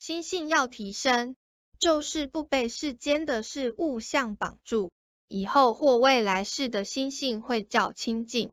心性要提升，就是不被世间的事物相绑住，以后或未来世的心性会较清净。